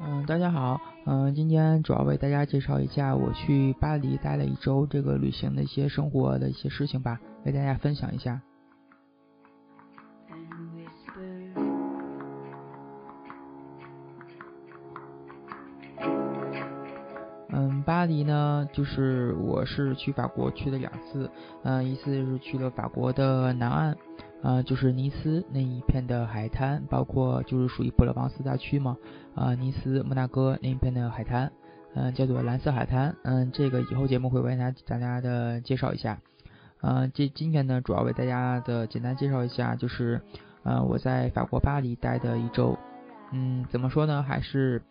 嗯，大家好，嗯，今天主要为大家介绍一下我去巴黎待了一周这个旅行的一些生活的一些事情吧，为大家分享一下。呢，就是我是去法国去了两次，嗯，一次是去了法国的南岸，呃，就是尼斯那一片的海滩，包括就是属于普罗旺斯大区嘛，啊、尼斯、摩纳哥那一片的海滩，嗯、叫做蓝色海滩，嗯，这个以后节目会为大家大家的介绍一下，嗯、这今天呢，主要为大家的简单介绍一下，就是，呃，我在法国巴黎待的一周，嗯，怎么说呢，还是。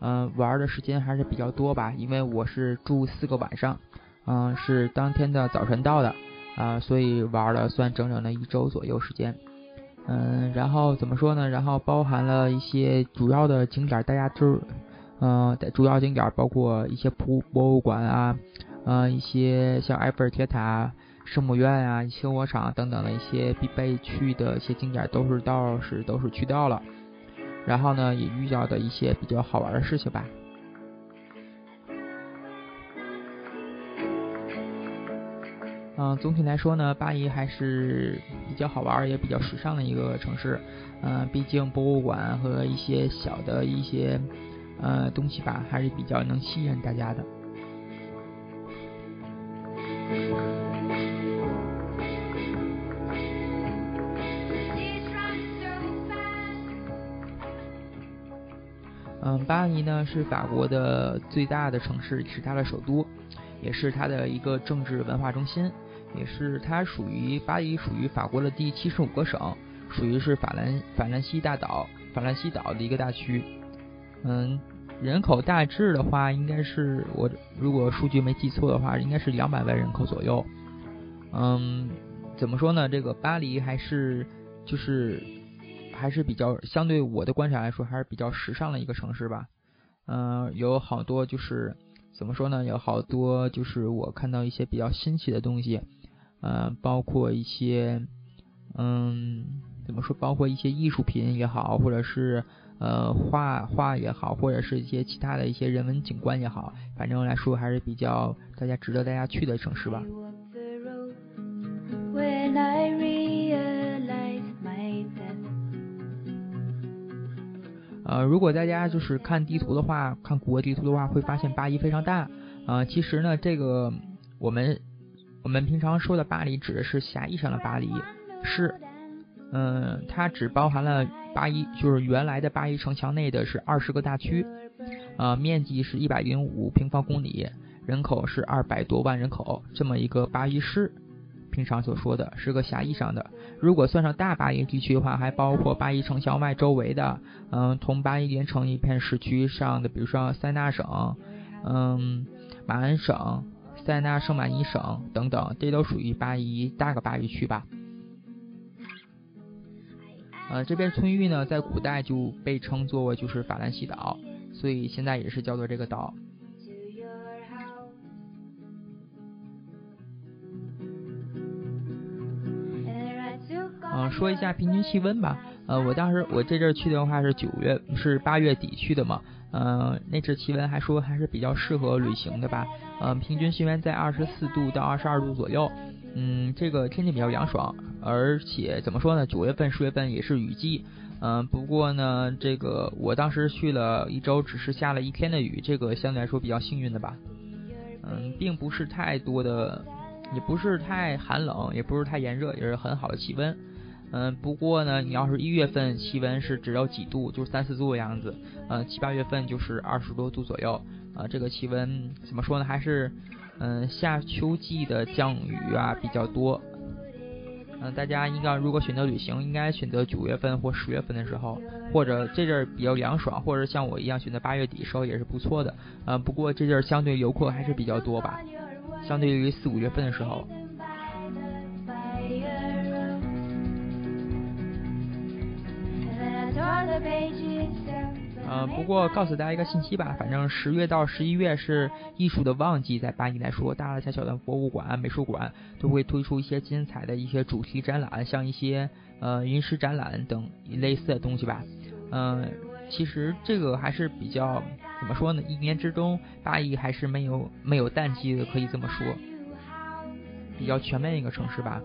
嗯、玩的时间还是比较多吧，因为我是住四个晚上，嗯、是当天的早晨到的，啊、所以玩了算整整的一周左右时间。嗯，然后怎么说呢？然后包含了一些主要的景点，大家都，嗯、的主要景点包括一些博博物馆啊，呃，一些像埃菲尔铁塔、圣母院啊、萤火场等等的一些必备去的一些景点，都是到是都是去到了。然后呢，也遇到的一些比较好玩的事情吧。嗯，总体来说呢，巴黎还是比较好玩，也比较时尚的一个城市。嗯，毕竟博物馆和一些小的一些呃东西吧，还是比较能吸引大家的。嗯，巴黎呢是法国的最大的城市，是它的首都，也是它的一个政治文化中心，也是它属于巴黎属于法国的第七十五个省，属于是法兰法兰西大岛法兰西岛的一个大区。嗯，人口大致的话，应该是我如果数据没记错的话，应该是两百万人口左右。嗯，怎么说呢？这个巴黎还是就是还是比较相对我的观察来说，还是比较时尚的一个城市吧。嗯、有好多就是怎么说呢？有好多就是我看到一些比较新奇的东西，呃，包括一些嗯，怎么说？包括一些艺术品也好，或者是呃画画也好，或者是一些其他的一些人文景观也好，反正来说还是比较大家值得大家去的城市吧呃，如果大家就是看地图的话，看谷歌地图的话，会发现巴黎非常大。呃，其实呢，这个我们我们平常说的巴黎指的是狭义上的巴黎市，嗯、它只包含了巴黎，就是原来的巴黎城墙内的是二十个大区，呃，面积是一百零五平方公里，人口是二百多万人口，这么一个巴黎市。平常所说的是个狭义上的，如果算上大巴黎地区的话，还包括巴黎城墙外周围的，嗯，同巴黎连成一片市区上的，比如说塞纳省，嗯，马恩省、塞纳圣马尼省等等，这都属于巴黎大个巴黎区吧。呃，这片村域呢，在古代就被称作为就是法兰西岛，所以现在也是叫做这个岛。说一下平均气温吧。呃，我当时我这阵去的话是九月，是八月底去的嘛。嗯、那阵气温还说还是比较适合旅行的吧。嗯、平均气温在二十四度到二十二度左右。嗯，这个天气比较凉爽，而且怎么说呢？九月份、十月份也是雨季。嗯、不过呢，这个我当时去了一周，只是下了一天的雨，这个相对来说比较幸运的吧。嗯，并不是太多的，也不是太寒冷，也不是太炎热，也是很好的气温。嗯，不过呢，你要是一月份气温是只有几度，就是三四度的样子，呃，七八月份就是二十多度左右，啊、这个气温怎么说呢？还是嗯、夏秋季的降雨啊比较多。嗯、大家应该如果选择旅行，应该选择九月份或十月份的时候，或者这阵儿比较凉爽，或者像我一样选择八月底时候也是不错的。呃，不过这阵儿相对游客还是比较多吧，相对于四五月份的时候。呃，不过告诉大家一个信息吧，反正十月到十一月是艺术的旺季，在巴黎来说，大大小小的博物馆、美术馆都会推出一些精彩的一些主题展览，像一些呃云石展览等类似的东西吧。嗯，其实这个还是比较怎么说呢？一年之中，巴黎还是没有没有淡季的，可以这么说，比较全面一个城市吧。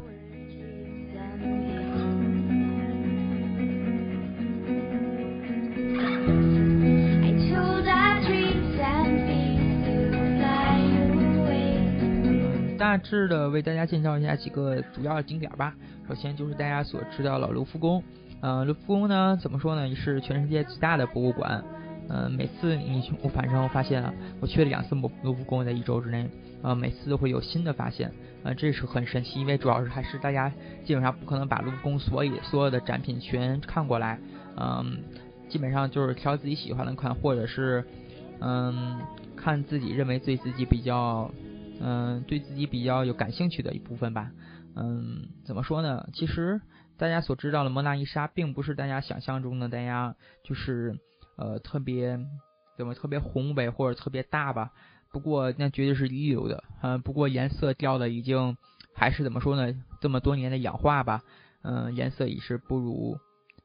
大致的为大家介绍一下几个主要的景点吧。首先就是大家所知道的卢浮宫。嗯，卢浮宫呢，怎么说呢，也是全世界最大的博物馆。嗯，每次你我反正我发现了，我去了两次卢卢浮宫，在一周之内，呃，每次都会有新的发现。呃，这是很神奇，因为主要是还是大家基本上不可能把卢浮宫所有所有的展品全看过来。嗯，基本上就是挑自己喜欢的看，或者是嗯看自己认为对自己比较。嗯，对自己比较有感兴趣的一部分吧。嗯，怎么说呢？其实大家所知道的蒙娜丽莎，并不是大家想象中的大家就是呃特别怎么特别宏伟或者特别大吧。不过那绝对是一流的。嗯，不过颜色掉的已经还是怎么说呢？这么多年的氧化吧，嗯，颜色已是不如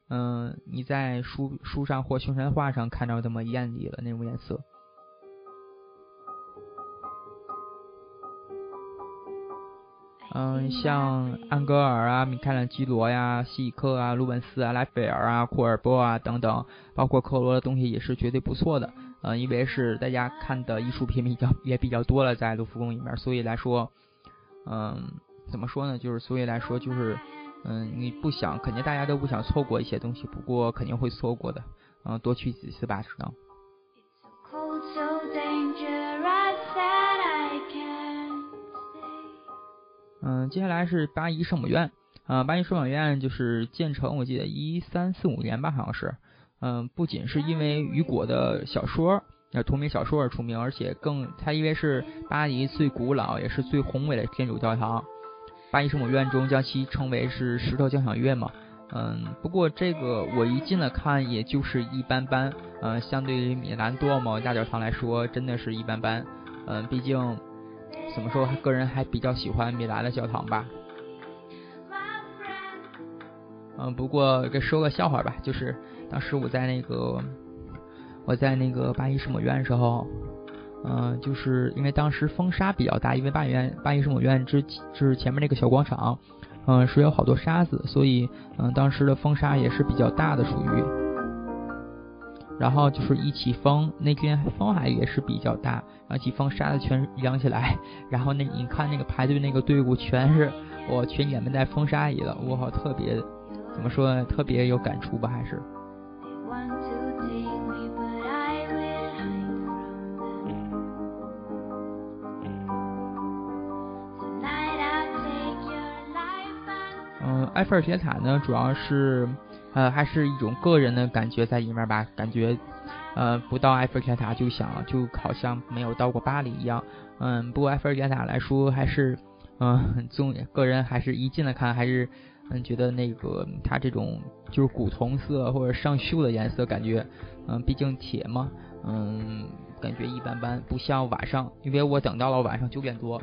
嗯你在书书上或宣传画上看到这么艳丽了那种颜色。嗯，像安格尔啊、米开朗基罗呀、西里克啊、鲁本斯啊、拉斐尔啊、库尔波啊等等，包括克罗的东西也是绝对不错的。嗯，因为是大家看的艺术品比较也比较多了，在卢浮宫里面，所以来说，嗯，怎么说呢？就是所以来说，就是嗯，你不想，肯定大家都不想错过一些东西，不过肯定会错过的。嗯，多去几次吧，只能。嗯，接下来是巴黎圣母院。嗯，巴黎圣母院就是建成，我记得一三四五年吧，好像是。嗯，不仅是因为雨果的小说，呃，同名小说而出名，而且更它因为是巴黎最古老也是最宏伟的天主教堂。巴黎圣母院中将其称为是石头交响乐嘛。嗯，不过这个我一进来看也就是一般般。嗯，相对于米兰多姆大教堂来说，真的是一般般。嗯，毕竟。怎么说？个人还比较喜欢米兰的教堂吧。嗯，不过给说个笑话吧，就是当时我在那个我在那个巴黎圣母院的时候，嗯，就是因为当时风沙比较大，因为巴黎院巴黎圣母院之就是前面那个小广场，嗯，是有好多沙子，所以嗯，当时的风沙也是比较大的，属于。然后就是一起风，那天风还也是比较大，然后起风沙子全扬起来，然后那你看那个排队那个队伍全是我全掩埋在风沙里了，我好特别怎么说呢？特别有感触吧，还是。嗯，埃菲尔铁塔呢，主要是。呃，还是一种个人的感觉在里面吧，感觉，呃，不到埃菲尔铁塔就想就好像没有到过巴黎一样。嗯，不过埃菲尔铁塔来说还是，嗯，重个人还是一进来看还是，嗯，觉得那个它这种就是古铜色或者上锈的颜色，感觉，嗯，毕竟铁嘛，嗯，感觉一般般，不像晚上，因为我等到了晚上九点多。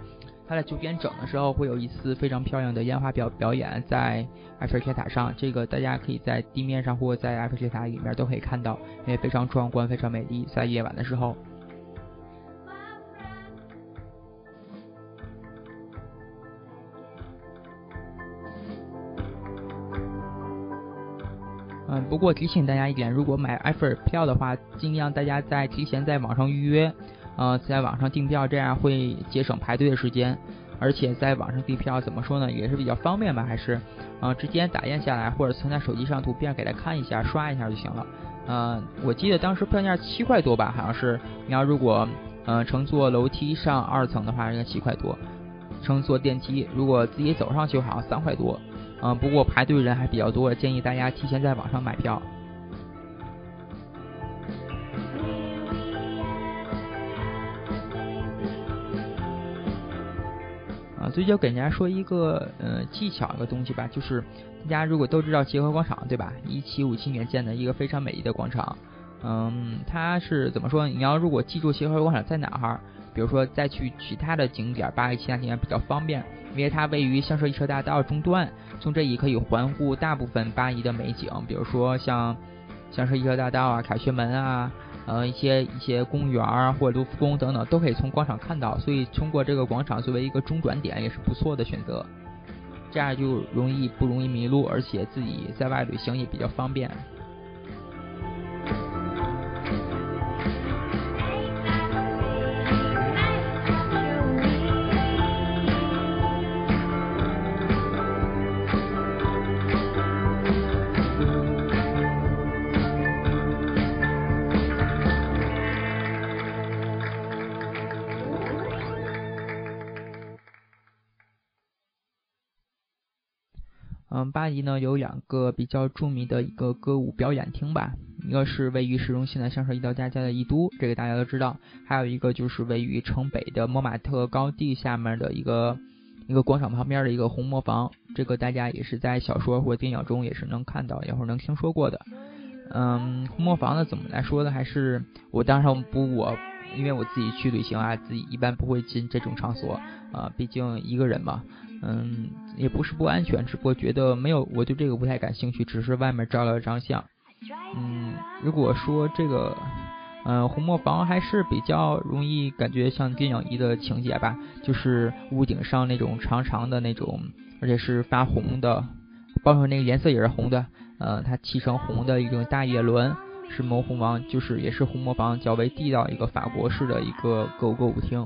它在九点整的时候会有一次非常漂亮的烟花表表演，在埃菲尔铁塔上。这个大家可以在地面上或者在埃菲尔铁塔里面都可以看到，因为非常壮观，非常美丽。在夜晚的时候，嗯，不过提醒大家一点，如果买埃菲尔票的话，尽量大家在提前在网上预约。呃，在网上订票，这样会节省排队的时间，而且在网上订票怎么说呢，也是比较方便吧？还是，呃，直接打印下来或者存在手机上图片给他看一下，刷一下就行了。呃，我记得当时票价七块多吧，好像是。你要如果，呃，乘坐楼梯上二层的话，应该七块多；乘坐电梯，如果自己走上去，好像三块多。嗯，不过排队人还比较多，建议大家提前在网上买票。所以就给大家说一个呃技巧一个东西吧，就是大家如果都知道协和广场对吧？一七五七年建的一个非常美丽的广场，嗯，它是怎么说？你要如果记住协和广场在哪儿，比如说再去其他的景点，巴黎其他景点比较方便，因为它位于香榭丽舍大道中段，从这里可以环顾大部分巴黎的美景，比如说像香榭丽舍大道啊、凯旋门啊。呃，一些一些公园啊或者卢浮宫等等，都可以从广场看到，所以通过这个广场作为一个中转点，也是不错的选择。这样就容易不容易迷路，而且自己在外旅行也比较方便。嗯，巴黎呢有两个比较著名的一个歌舞表演厅吧，一个是位于市中心的香榭丽道大街的艺都，这个大家都知道，还有一个就是位于城北的莫马特高地下面的一个一个广场旁边的一个红磨坊，这个大家也是在小说或电影中也是能看到，也或能听说过的。嗯，红磨坊呢怎么来说呢？还是我当然不我，因为我自己去旅行啊，自己一般不会进这种场所啊，毕竟一个人嘛。嗯，也不是不安全，只不过觉得没有，我对这个不太感兴趣，只是外面照了张相。嗯，如果说这个，嗯，红磨坊还是比较容易感觉像电影一的情节吧，就是屋顶上那种长长的那种，而且是发红的，包括那个颜色也是红的，呃，它漆成红的一种大叶轮，是磨红坊，就是也是红磨坊较为地道一个法国式的一个歌舞歌舞厅。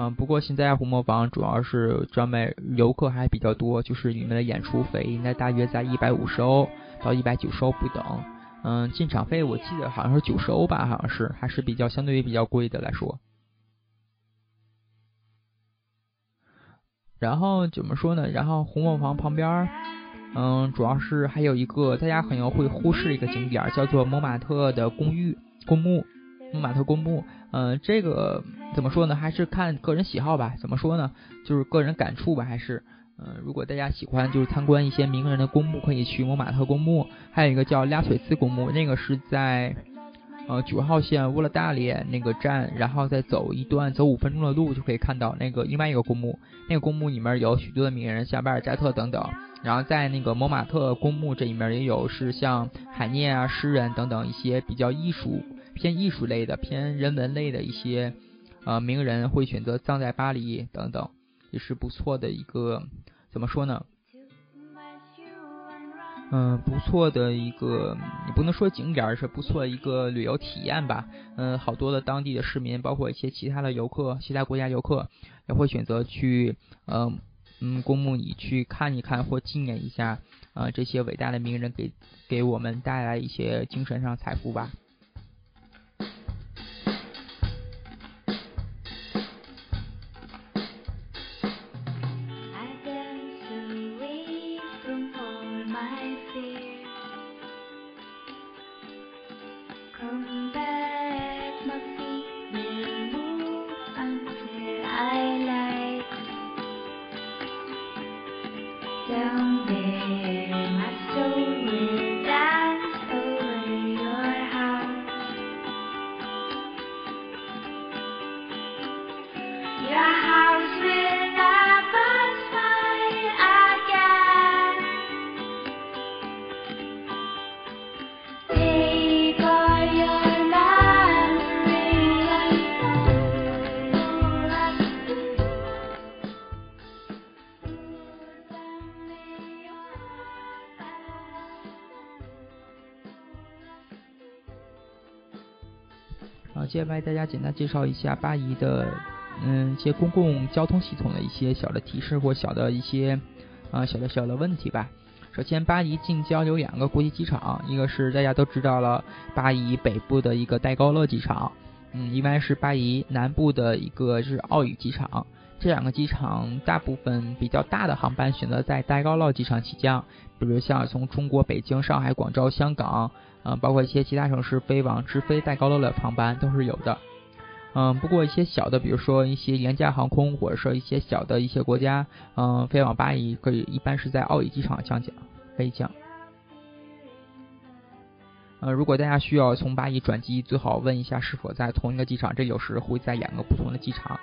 嗯，不过现在红磨坊主要是专门游客还比较多，就是里面的演出费应该大约在一百五十欧到一百九十欧不等。嗯，进场费我记得好像是九十欧吧，好像是还是比较相对于比较贵的来说。然后怎么说呢？然后红磨坊旁边，嗯，主要是还有一个大家可能会忽视一个景点，叫做蒙马特的公寓公墓。蒙马特公墓，嗯，这个怎么说呢？还是看个人喜好吧。怎么说呢？就是个人感触吧。还是，嗯，如果大家喜欢就是参观一些名人的公墓，可以去蒙马特公墓。还有一个叫拉腿斯公墓，那个是在呃九号线乌勒大列那个站，然后再走一段走五分钟的路就可以看到那个另外一个公墓。那个公墓里面有许多的名人，像巴尔扎特等等。然后在那个蒙马特公墓这里面也有是像海涅啊、诗人等等一些比较艺术。偏艺术类的、偏人文类的一些呃名人会选择葬在巴黎等等，也是不错的一个怎么说呢？嗯，不错的一个，你不能说景点，是不错的一个旅游体验吧。嗯，好多的当地的市民，包括一些其他的游客、其他国家游客，也会选择去嗯嗯公墓里去看一看或纪念一下啊这些伟大的名人给给我们带来一些精神上财富吧。简单介绍一下巴黎的，嗯，一些公共交通系统的一些小的提示或小的一些，啊，小的小的问题吧。首先，巴黎近郊有两个国际机场，一个是大家都知道了，巴黎北部的一个戴高乐机场，嗯，一般是巴黎南部的一个是奥宇机场。这两个机场大部分比较大的航班选择在戴高乐机场起降，比如像从中国北京、上海、广州、香港。嗯，包括一些其他城市飞往直飞戴高乐的航班都是有的。嗯，不过一些小的，比如说一些廉价航空，或者说一些小的一些国家，嗯，飞往巴黎可以一般是在奥义机场降降飞降。呃，如果大家需要从巴黎转机，最好问一下是否在同一个机场，这有时会在两个不同的机场。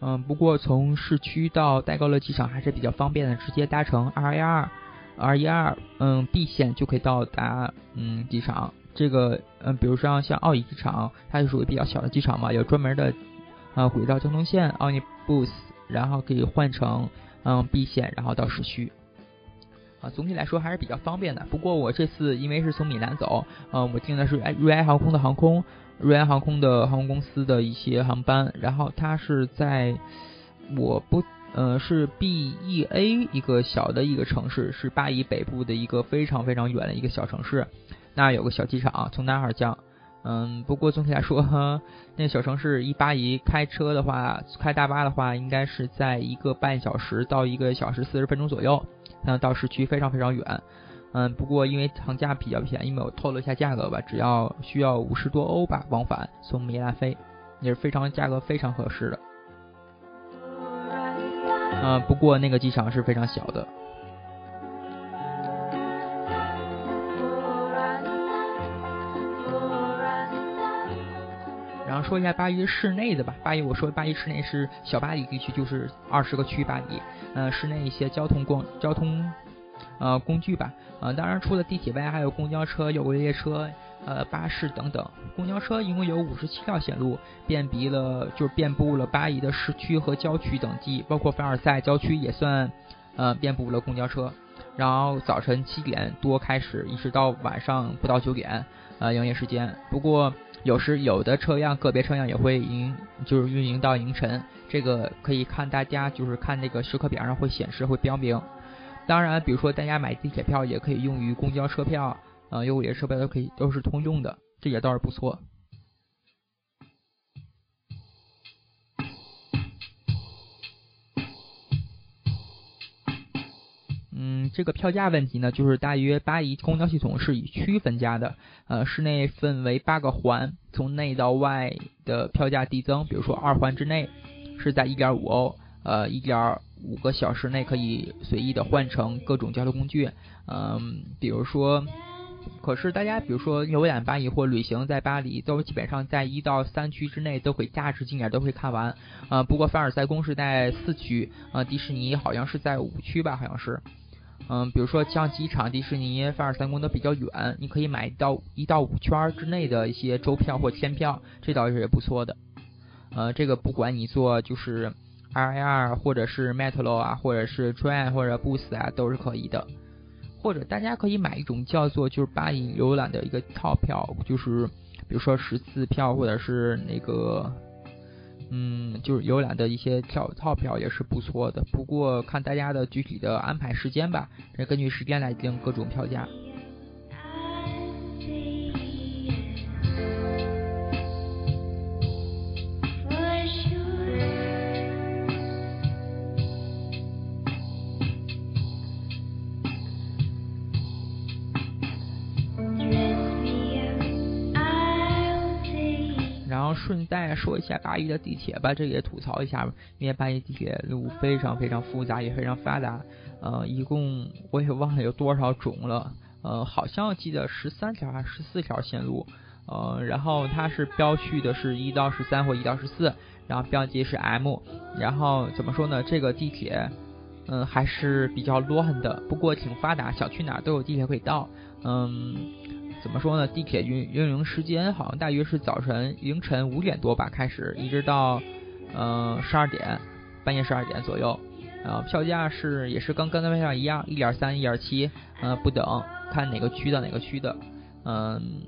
嗯，不过从市区到戴高乐机场还是比较方便的，直接搭乘二幺二。r 一二嗯 b 线就可以到达嗯机场。这个嗯比如说像奥义机场它就属于比较小的机场嘛有专门的啊轨道交通线奥尼 bus，然后可以换乘嗯 b 线然后到市区。啊总体来说还是比较方便的。不过我这次因为是从米兰走嗯我订的是瑞安航空的航空瑞安航空的航空公司的一些航班然后它是在我不呃，是 B E A 一个小的一个城市，是巴黎北部的一个非常非常远的一个小城市。那有个小机场，从那儿降。嗯，不过总体来说，那小城市一巴以开车的话，开大巴的话，应该是在一个半小时到一个小时四十分钟左右。那到市区非常非常远。嗯，不过因为航价比较便宜，没有透露一下价格吧，只要需要五十多欧吧，往返从米兰飞，也是非常价格非常合适的。嗯，不过那个机场是非常小的。然后说一下巴黎市内的吧，巴黎我说巴黎市内是小巴黎地区，就是二十个区巴黎。嗯，市内一些交通工交通呃工具吧，呃，当然除了地铁外，还有公交车、有轨列车。呃，巴士等等，公交车一共有五十七条线路，遍布了就是遍布了巴黎的市区和郊区等地，包括凡尔赛郊区也算呃遍布了公交车。然后早晨七点多开始，一直到晚上不到九点，呃，营业时间。不过有时有的车辆个别车辆也会营就是运营到凌晨，这个可以看大家就是看那个时刻表上会显示会标明。当然，比如说大家买地铁票也可以用于公交车票。啊，有五列设备都可以，都是通用的，这也倒是不错。嗯，这个票价问题呢，就是大约巴黎公交系统是以区分价的，呃，市内分为八个环，从内到外的票价递增。比如说二环之内是在一点五欧，呃，一点五个小时内可以随意的换乘各种交通工具。嗯，比如说。可是大家比如说游览巴黎或旅行在巴黎，都基本上在一到三区之内都会价值景点都会看完。呃，不过凡尔赛宫是在四区，呃，迪士尼好像是在五区吧，好像是。嗯，比如说像机场、迪士尼、凡尔赛宫都比较远，你可以买到一到五圈之内的一些周票或天票，这倒是也不错的。呃，这个不管你坐就是 RIR 或者是 Metro 啊，或者是 Train 或者 Bus 啊，都是可以的。或者大家可以买一种叫做就是巴黎游览的一个套票，就是比如说十次票或者是那个，嗯，就是游览的一些票套票也是不错的。不过看大家的具体的安排时间吧，根据时间来定各种票价。说一下巴黎的地铁吧，这也吐槽一下，因为巴黎地铁路非常非常复杂，也非常发达。呃，一共我也忘了有多少种了，呃，好像记得十三条还是十四条线路。呃，然后它是标序的是一到十三或一到十四，然后标记是 M。然后怎么说呢？这个地铁，嗯，还是比较乱的，不过挺发达，想去哪都有地铁可以到。嗯。怎么说呢？地铁运运营时间好像大约是早晨凌晨五点多吧开始，一直到嗯十二点，半夜十二点左右。呃，票价是也是跟刚才上一样，一点三、一点七，呃不等，看哪个区的哪个区的。嗯，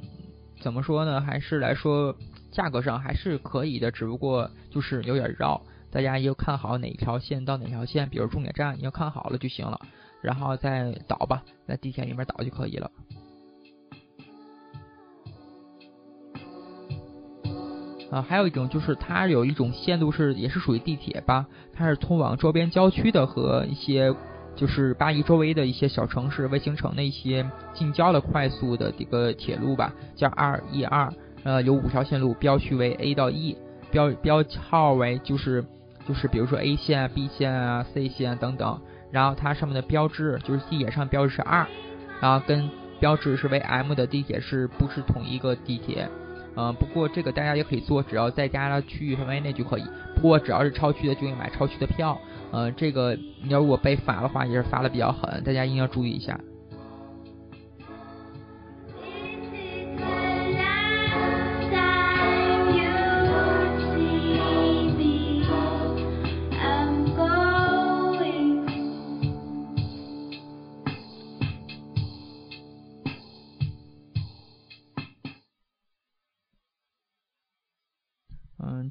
怎么说呢？还是来说价格上还是可以的，只不过就是有点绕。大家要看好哪条线到哪条线，比如终点站，你要看好了就行了，然后再导吧，在地铁里面导就可以了。啊，还有一种就是它有一种线路是也是属于地铁吧，它是通往周边郊区的和一些就是巴黎周围的一些小城市卫星城的一些近郊的快速的这个铁路吧，叫 R E 二，呃，有五条线路，标序为 A 到 E，标标号为就是就是比如说 A 线、B 线啊、C 线等等，然后它上面的标志就是地铁上标志是 R，然后跟标志是为 M 的地铁是不是同一个地铁？嗯，不过这个大家也可以做，只要在家的区域范围内就可以。不过只要是超区的，就应买超区的票。嗯，这个你要如果被罚的话，也是罚的比较狠，大家一定要注意一下。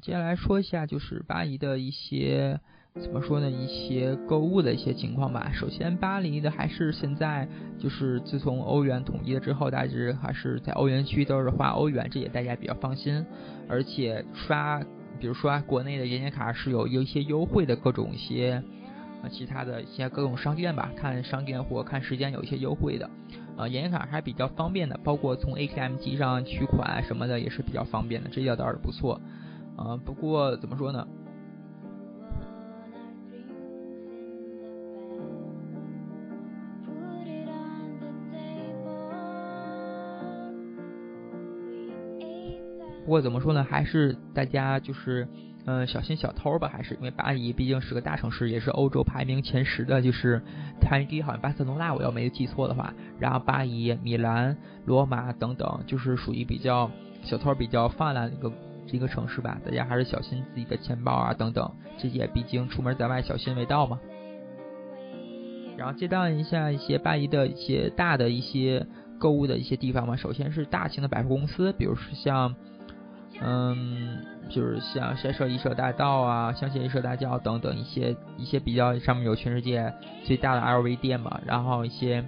接下来说一下就是巴黎的一些怎么说呢？一些购物的一些情况吧。首先，巴黎的还是现在就是自从欧元统一了之后，大致还是在欧元区都是花欧元，这也大家比较放心。而且刷，比如说国内的银联卡是有有一些优惠的各种一些呃其他的一些各种商店吧，看商店或看时间有一些优惠的。呃，银联卡还比较方便的，包括从 ATM 机上取款什么的也是比较方便的，这点倒是不错。啊，不过怎么说呢？不过怎么说呢？还是大家就是，嗯，小心小偷吧。还是因为巴黎毕竟是个大城市，也是欧洲排名前十的，就是排名第一好像巴塞罗那，我要没记错的话。然后巴黎、米兰、罗马等等，就是属于比较小偷比较泛滥的一个。一个城市吧，大家还是小心自己的钱包啊等等，这些毕竟出门在外小心为道嘛。然后介绍一下一些巴黎的一些大的一些购物的一些地方嘛。首先是大型的百货公司，比如说像，嗯，就是像香榭丽舍大道啊、香榭丽舍大道等等一些一些比较上面有全世界最大的 LV 店嘛。然后一些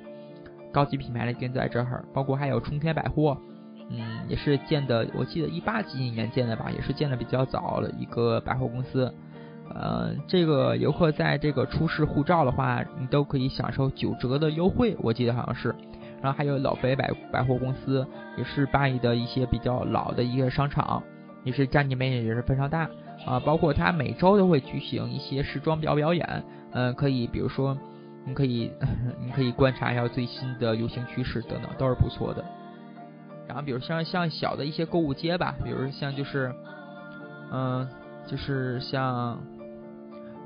高级品牌的店在这儿，包括还有冲天百货。嗯，也是建的，我记得一八几几年建的吧，也是建的比较早的一个百货公司。呃，这个游客在这个出示护照的话，你都可以享受九折的优惠，我记得好像是。然后还有老北百百货公司，也是巴黎的一些比较老的一个商场，也是占地面积也是非常大啊。包括它每周都会举行一些时装表表演，嗯，可以，比如说，你可以 你可以观察一下最新的流行趋势等等，都是不错的。然后，比如像像小的一些购物街吧，比如像就是，嗯，就是像，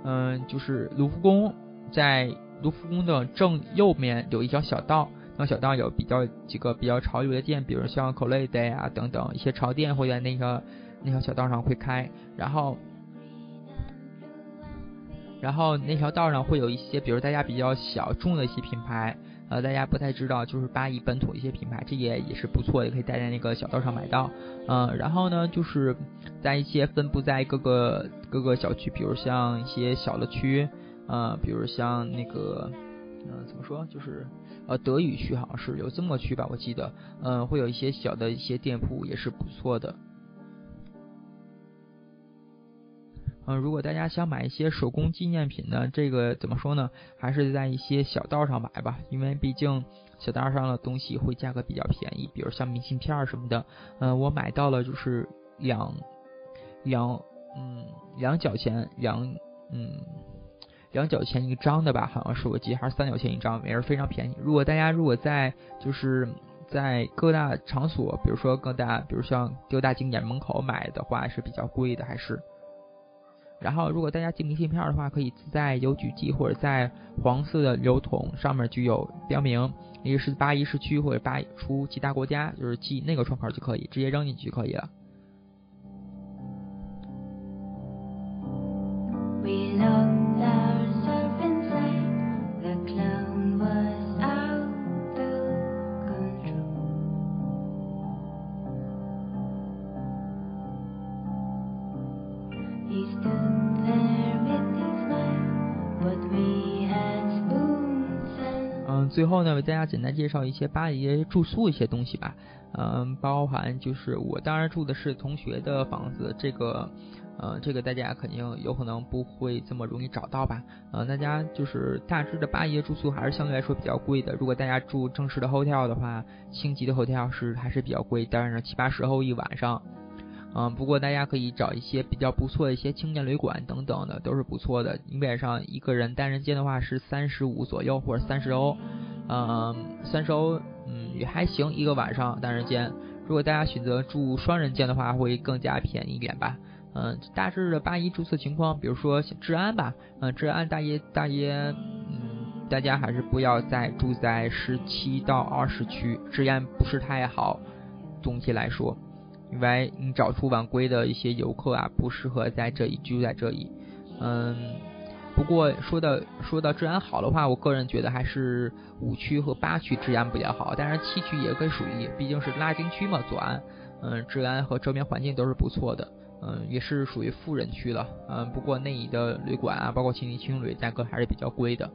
嗯，就是卢浮宫，在卢浮宫的正右面有一条小道，那小道有比较几个比较潮流的店，比如像 Colade 啊等等一些潮店会在那个那条小道上会开，然后，然后那条道上会有一些，比如大家比较小众的一些品牌。呃，大家不太知道，就是巴黎本土一些品牌，这也也是不错，也可以带在那个小道上买到。嗯，然后呢，就是在一些分布在各个各个小区，比如像一些小的区，呃，比如像那个，嗯，怎么说，就是呃德语区好像是有这么个区吧，我记得，嗯，会有一些小的一些店铺也是不错的。嗯，如果大家想买一些手工纪念品呢，这个怎么说呢？还是在一些小道上买吧，因为毕竟小道上的东西会价格比较便宜，比如像明信片什么的。嗯，我买到了就是两两嗯两角钱两嗯两角钱一张的吧，好像是我记还是三角钱一张，也是非常便宜。如果大家如果在就是在各大场所，比如说各大比如像各大景点门口买的话，是比较贵的，还是。然后，如果大家寄明信片的话，可以在邮局寄，或者在黄色的邮筒上面就有标明，一个是巴黎市区或者巴出其他国家，就是寄那个窗口就可以，直接扔进去就可以了。然后呢，为大家简单介绍一些巴黎住宿一些东西吧。嗯，包含就是我当然住的是同学的房子，这个呃，这个大家肯定有可能不会这么容易找到吧？呃，大家就是大致的巴黎住宿还是相对来说比较贵的。如果大家住正式的 hotel 的话，星级的 hotel 是还是比较贵，当然是七八十欧一晚上。嗯，不过大家可以找一些比较不错的一些青年旅馆等等的，都是不错的。基本上一个人单人间的话是三十五左右或者三十欧，嗯，三十欧，嗯，也还行，一个晚上单人间。如果大家选择住双人间的话，会更加便宜一点吧。嗯，大致的八一住宿情况，比如说治安吧，嗯，治安大约大约，嗯，大家还是不要再住在十七到二十区，治安不是太好，总体来说。因为你找出晚归的一些游客啊，不适合在这里居住在这里。嗯，不过说到说到治安好的话，我个人觉得还是五区和八区治安比较好，但是七区也可以属于，毕竟是拉丁区嘛，左岸，嗯，治安和周边环境都是不错的，嗯，也是属于富人区了，嗯，不过那里的旅馆啊，包括青年青旅，价格还是比较贵的。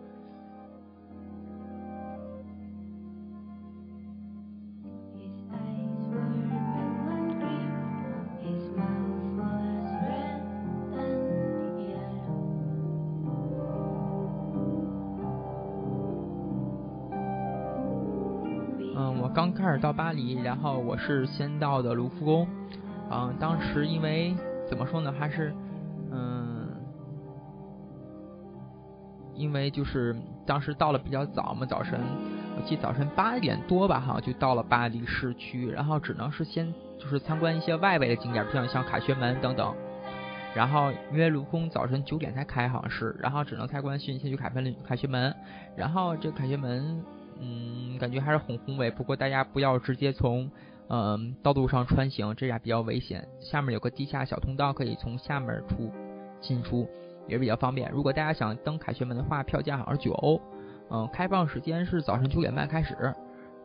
到巴黎，然后我是先到的卢浮宫，嗯，当时因为怎么说呢，还是嗯，因为就是当时到了比较早嘛，早晨我记得早晨八点多吧，哈，就到了巴黎市区，然后只能是先就是参观一些外围的景点，像像凯旋门等等，然后因为卢浮宫早晨九点才开，好像是，然后只能参观先先去凯旋凯旋门，然后这凯旋门。嗯，感觉还是很宏伟。不过大家不要直接从嗯道路上穿行，这样比较危险。下面有个地下小通道，可以从下面出进出，也是比较方便。如果大家想登凯旋门的话，票价好像是九欧。嗯，开放时间是早晨九点半开始。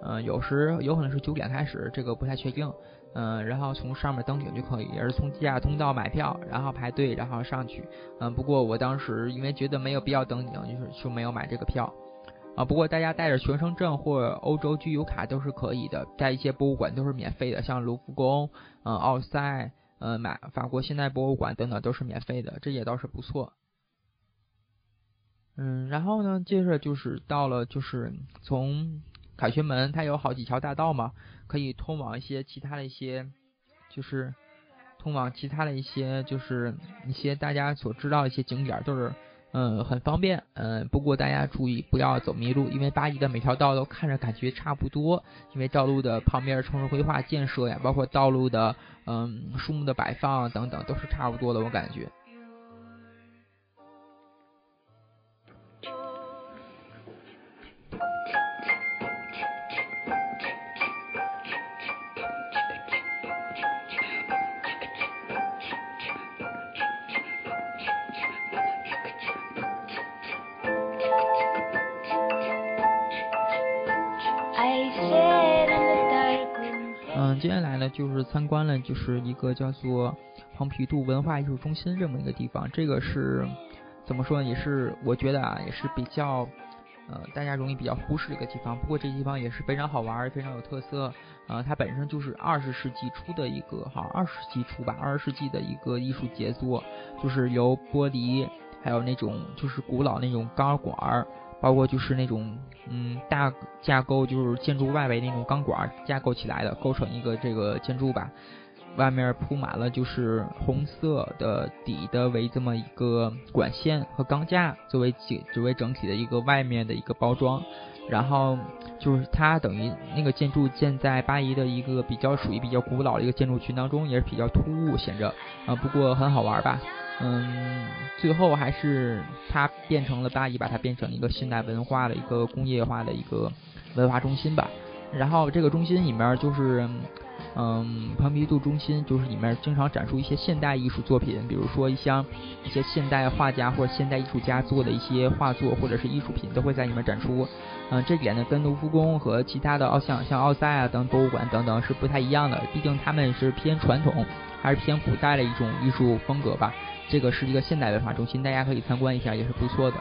嗯，有时有可能是九点开始，这个不太确定。嗯，然后从上面登顶就可以，也是从地下通道买票，然后排队，然后上去。嗯，不过我当时因为觉得没有必要登顶，就是就没有买这个票。啊，不过大家带着学生证或欧洲居游卡都是可以的，在一些博物馆都是免费的，像卢浮宫、嗯奥赛、嗯马法国现代博物馆等等都是免费的，这也倒是不错。嗯，然后呢，接着就是到了，就是从凯旋门，它有好几条大道嘛，可以通往一些其他的一些，就是通往其他的一些，就是一些大家所知道的一些景点都是。嗯，很方便。嗯，不过大家注意不要走迷路，因为巴黎的每条道都看着感觉差不多，因为道路的旁边城市规划建设呀，包括道路的嗯树木的摆放等等都是差不多的，我感觉。接下来呢，就是参观了，就是一个叫做蓬皮杜文化艺术中心这么一个地方。这个是怎么说呢？也是我觉得啊，也是比较呃大家容易比较忽视的一个地方。不过这地方也是非常好玩，非常有特色。呃，它本身就是二十世纪初的一个哈，二十世纪初吧，二十世纪的一个艺术杰作，就是由玻璃还有那种就是古老那种钢管。包括就是那种嗯大架构，就是建筑外围那种钢管架构起来的，构成一个这个建筑吧。外面铺满了就是红色的底的为这么一个管线和钢架作为整作为整体的一个外面的一个包装。然后就是它等于那个建筑建在巴黎的一个比较属于比较古老的一个建筑群当中，也是比较突兀显着啊。不过很好玩吧。嗯，最后还是它变成了巴黎，把它变成一个现代文化的一个工业化的一个文化中心吧。然后这个中心里面就是，嗯，蓬皮杜中心就是里面经常展出一些现代艺术作品，比如说一些一些现代画家或者现代艺术家做的一些画作或者是艺术品都会在里面展出。嗯，这点呢跟卢浮宫和其他的奥像像奥赛啊等博物馆等等是不太一样的，毕竟他们是偏传统，还是偏古代的一种艺术风格吧。这个是一个现代文化中心，大家可以参观一下，也是不错的。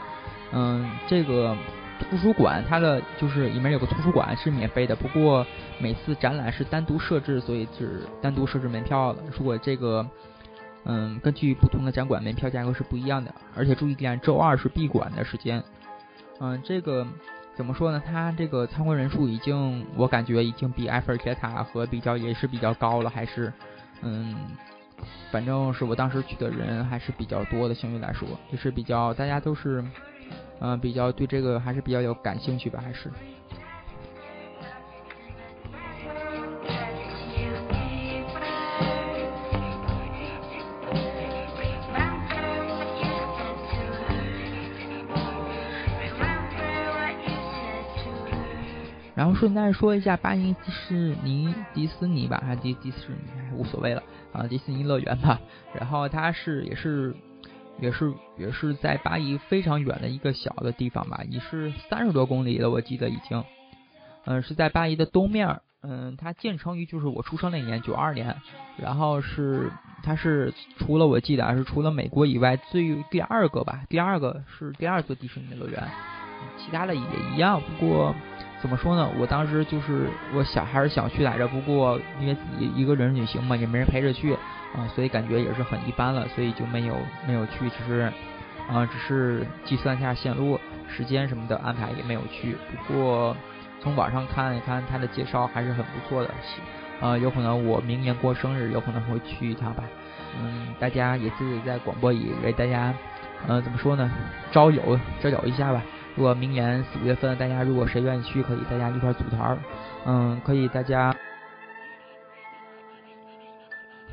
嗯，这个图书馆它的就是里面有个图书馆是免费的，不过每次展览是单独设置，所以是单独设置门票的。如果这个嗯，根据不同的展馆，门票价格是不一样的。而且注意点，周二是闭馆的时间。嗯，这个怎么说呢？它这个参观人数已经，我感觉已经比埃菲尔铁塔和比较也是比较高了，还是嗯，反正是我当时去的人还是比较多的，相对来说也是比较大家都是嗯比较对这个还是比较有感兴趣吧，还是。然后顺带说一下巴黎迪士尼迪士尼吧，还迪迪士尼无所谓了啊，迪士尼乐园吧。然后它是也是也是也是在巴黎非常远的一个小的地方吧，也是三十多公里了，我记得已经。嗯，是在巴黎的东面。嗯，它建成于就是我出生那年九二年。然后是它是除了我记得啊是除了美国以外最第二个吧，第二个是第二座迪士尼乐园，其他的也一样，不过。怎么说呢？我当时就是我想还是想去来着，不过因为自己一个人旅行嘛，也没人陪着去，啊，所以感觉也是很一般了，所以就没有没有去，只是啊，只是计算一下线路、时间什么的安排也没有去。不过从网上看一看他的介绍还是很不错的，啊，有可能我明年过生日有可能会去一趟吧。嗯，大家也自己在广播里给大家，嗯，怎么说呢？招友招友一下吧。如果明年四五月份，大家如果谁愿意去，可以大家一块组团儿嗯，可以大家，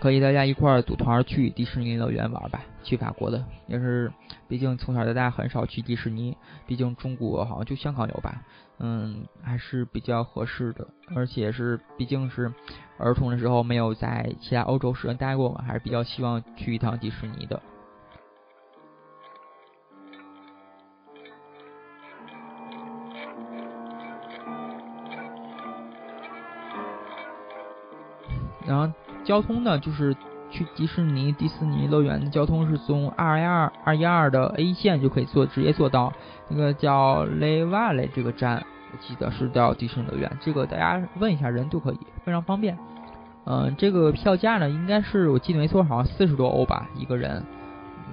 可以大家一块组团去迪士尼乐园玩吧，去法国的，也是，毕竟从小到大很少去迪士尼，毕竟中国好像就香港有吧，嗯，还是比较合适的，而且是毕竟是儿童的时候没有在其他欧洲时间待过嘛，还是比较希望去一趟迪士尼的。然后交通呢，就是去迪士尼迪士尼乐园的交通是从二一二二一二的 A 线就可以坐，直接坐到那个叫 Le Vale 这个站，我记得是到迪士尼乐园。这个大家问一下人都可以，非常方便。嗯，这个票价呢，应该是我记得没错，好像四十多欧吧一个人。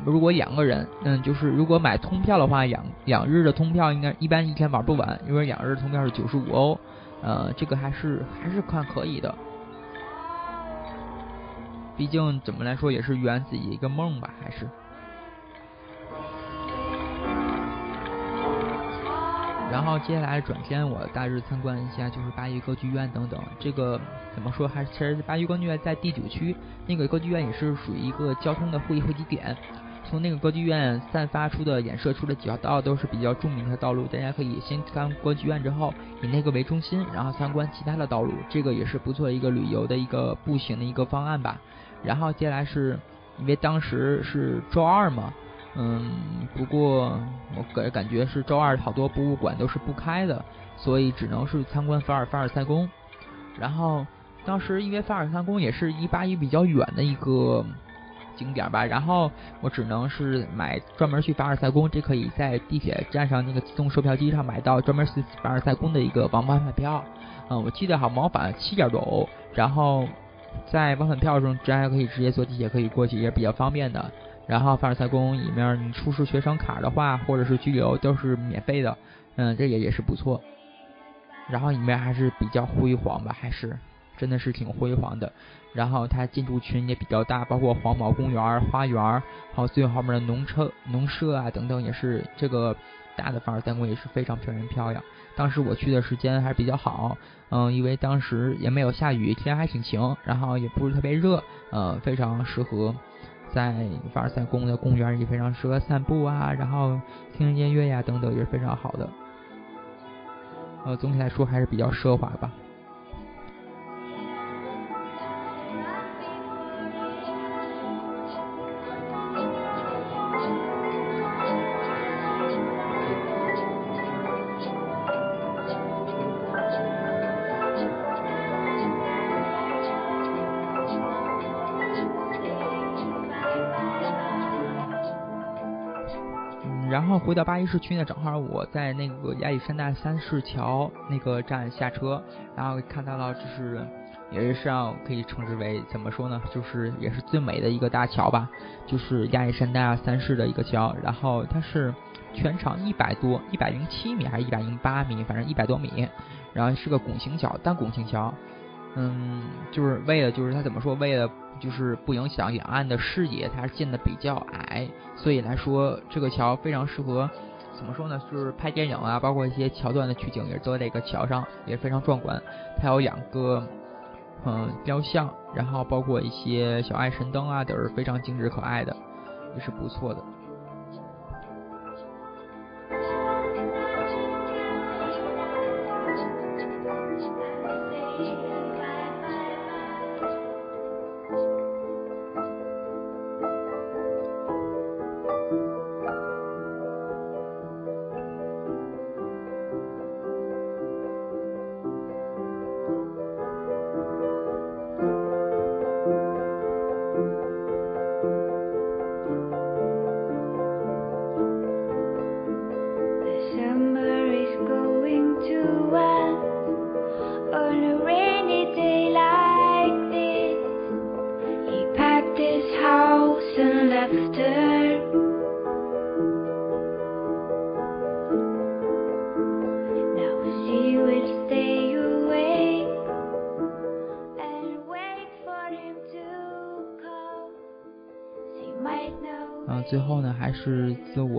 如果两个人，嗯，就是如果买通票的话，两两日的通票应该一般一天玩不完，因为两日通票是九十五欧。呃，这个还是还是看可以的。毕竟怎么来说也是圆自己一个梦吧，还是。然后接下来转天我大致参观一下，就是巴黎歌剧院等等。这个怎么说？还是其实巴黎歌剧院在第九区，那个歌剧院也是属于一个交通的会议汇集点。从那个歌剧院散发出的、衍射出的几条道都是比较著名的道路，大家可以先参观歌剧院之后，以那个为中心，然后参观其他的道路，这个也是不错一个旅游的一个步行的一个方案吧。然后接下来是因为当时是周二嘛，嗯，不过我个人感觉是周二好多博物馆都是不开的，所以只能是参观凡尔凡尔赛宫。然后当时因为凡尔赛宫也是一八一比较远的一个。景点吧，然后我只能是买专门去凡尔赛宫，这可以在地铁站上那个自动售票机上买到专门去凡尔赛宫的一个往返票。嗯，我记得好像往返七点多欧，然后在往返票中，直接可以直接坐地铁可以过去，也是比较方便的。然后凡尔赛宫里面你出示学生卡的话，或者是居留都是免费的，嗯，这也也是不错。然后里面还是比较辉煌吧，还是。真的是挺辉煌的，然后它建筑群也比较大，包括黄毛公园、花园，还有最后面的农车、农舍啊等等，也是这个大的凡尔赛宫也是非常漂亮漂亮。当时我去的时间还是比较好，嗯，因为当时也没有下雨，天还挺晴，然后也不是特别热，呃，非常适合在凡尔赛宫的公园也非常适合散步啊，然后听音乐呀等等也是非常好的。呃，总体来说还是比较奢华吧。回到巴黎市区呢，正好我在那个亚历山大三世桥那个站下车，然后看到了就是也是上可以称之为怎么说呢？就是也是最美的一个大桥吧，就是亚历山大三世的一个桥。然后它是全长一百多，一百零七米还是一百零八米，反正一百多米。然后是个拱形桥，单拱形桥。嗯，就是为了就是它怎么说？为了就是不影响两岸的视野，它建的比较矮，所以来说这个桥非常适合。怎么说呢？就是拍电影啊，包括一些桥段的取景，也是都在这个桥上，也非常壮观。它有两个嗯雕像，然后包括一些小爱神灯啊，都是非常精致可爱的，也是不错的。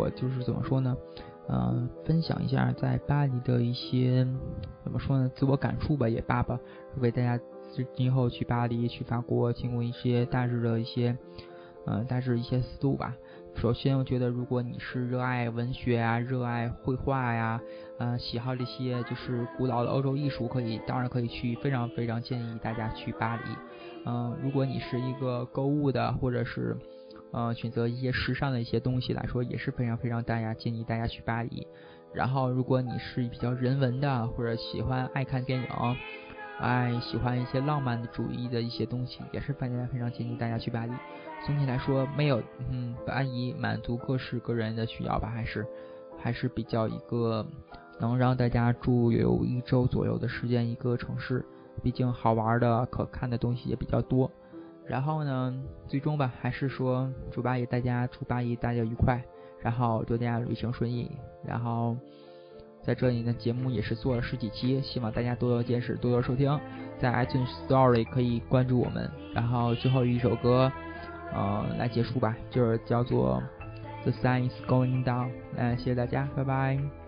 我就是怎么说呢？嗯，分享一下在巴黎的一些怎么说呢？自我感触吧，也罢吧，为大家今后去巴黎、去法国，提供一些大致的一些，嗯，大致一些思路吧。首先，我觉得如果你是热爱文学啊、热爱绘画呀，嗯，喜好这些就是古老的欧洲艺术，可以，当然可以去，非常非常建议大家去巴黎。嗯，如果你是一个购物的，或者是呃，选择一些时尚的一些东西来说，也是非常非常大家建议大家去巴黎。然后，如果你是比较人文的，或者喜欢爱看电影，爱喜欢一些浪漫主义的一些东西，也是非常非常建议大家去巴黎。总体来说，没有嗯，巴黎满足各式各人的需要吧，还是还是比较一个能让大家住有一周左右的时间一个城市。毕竟好玩的、可看的东西也比较多。然后呢，最终吧，还是说祝八一大家祝八一大家愉快，然后祝大家旅行顺意。然后在这里呢，节目也是做了十几期，希望大家多多见识，多多收听。在 iTunes Store 可以关注我们。然后最后一首歌，呃，来结束吧，就是叫做《The Sun Is Going Down》。嗯，谢谢大家，拜拜。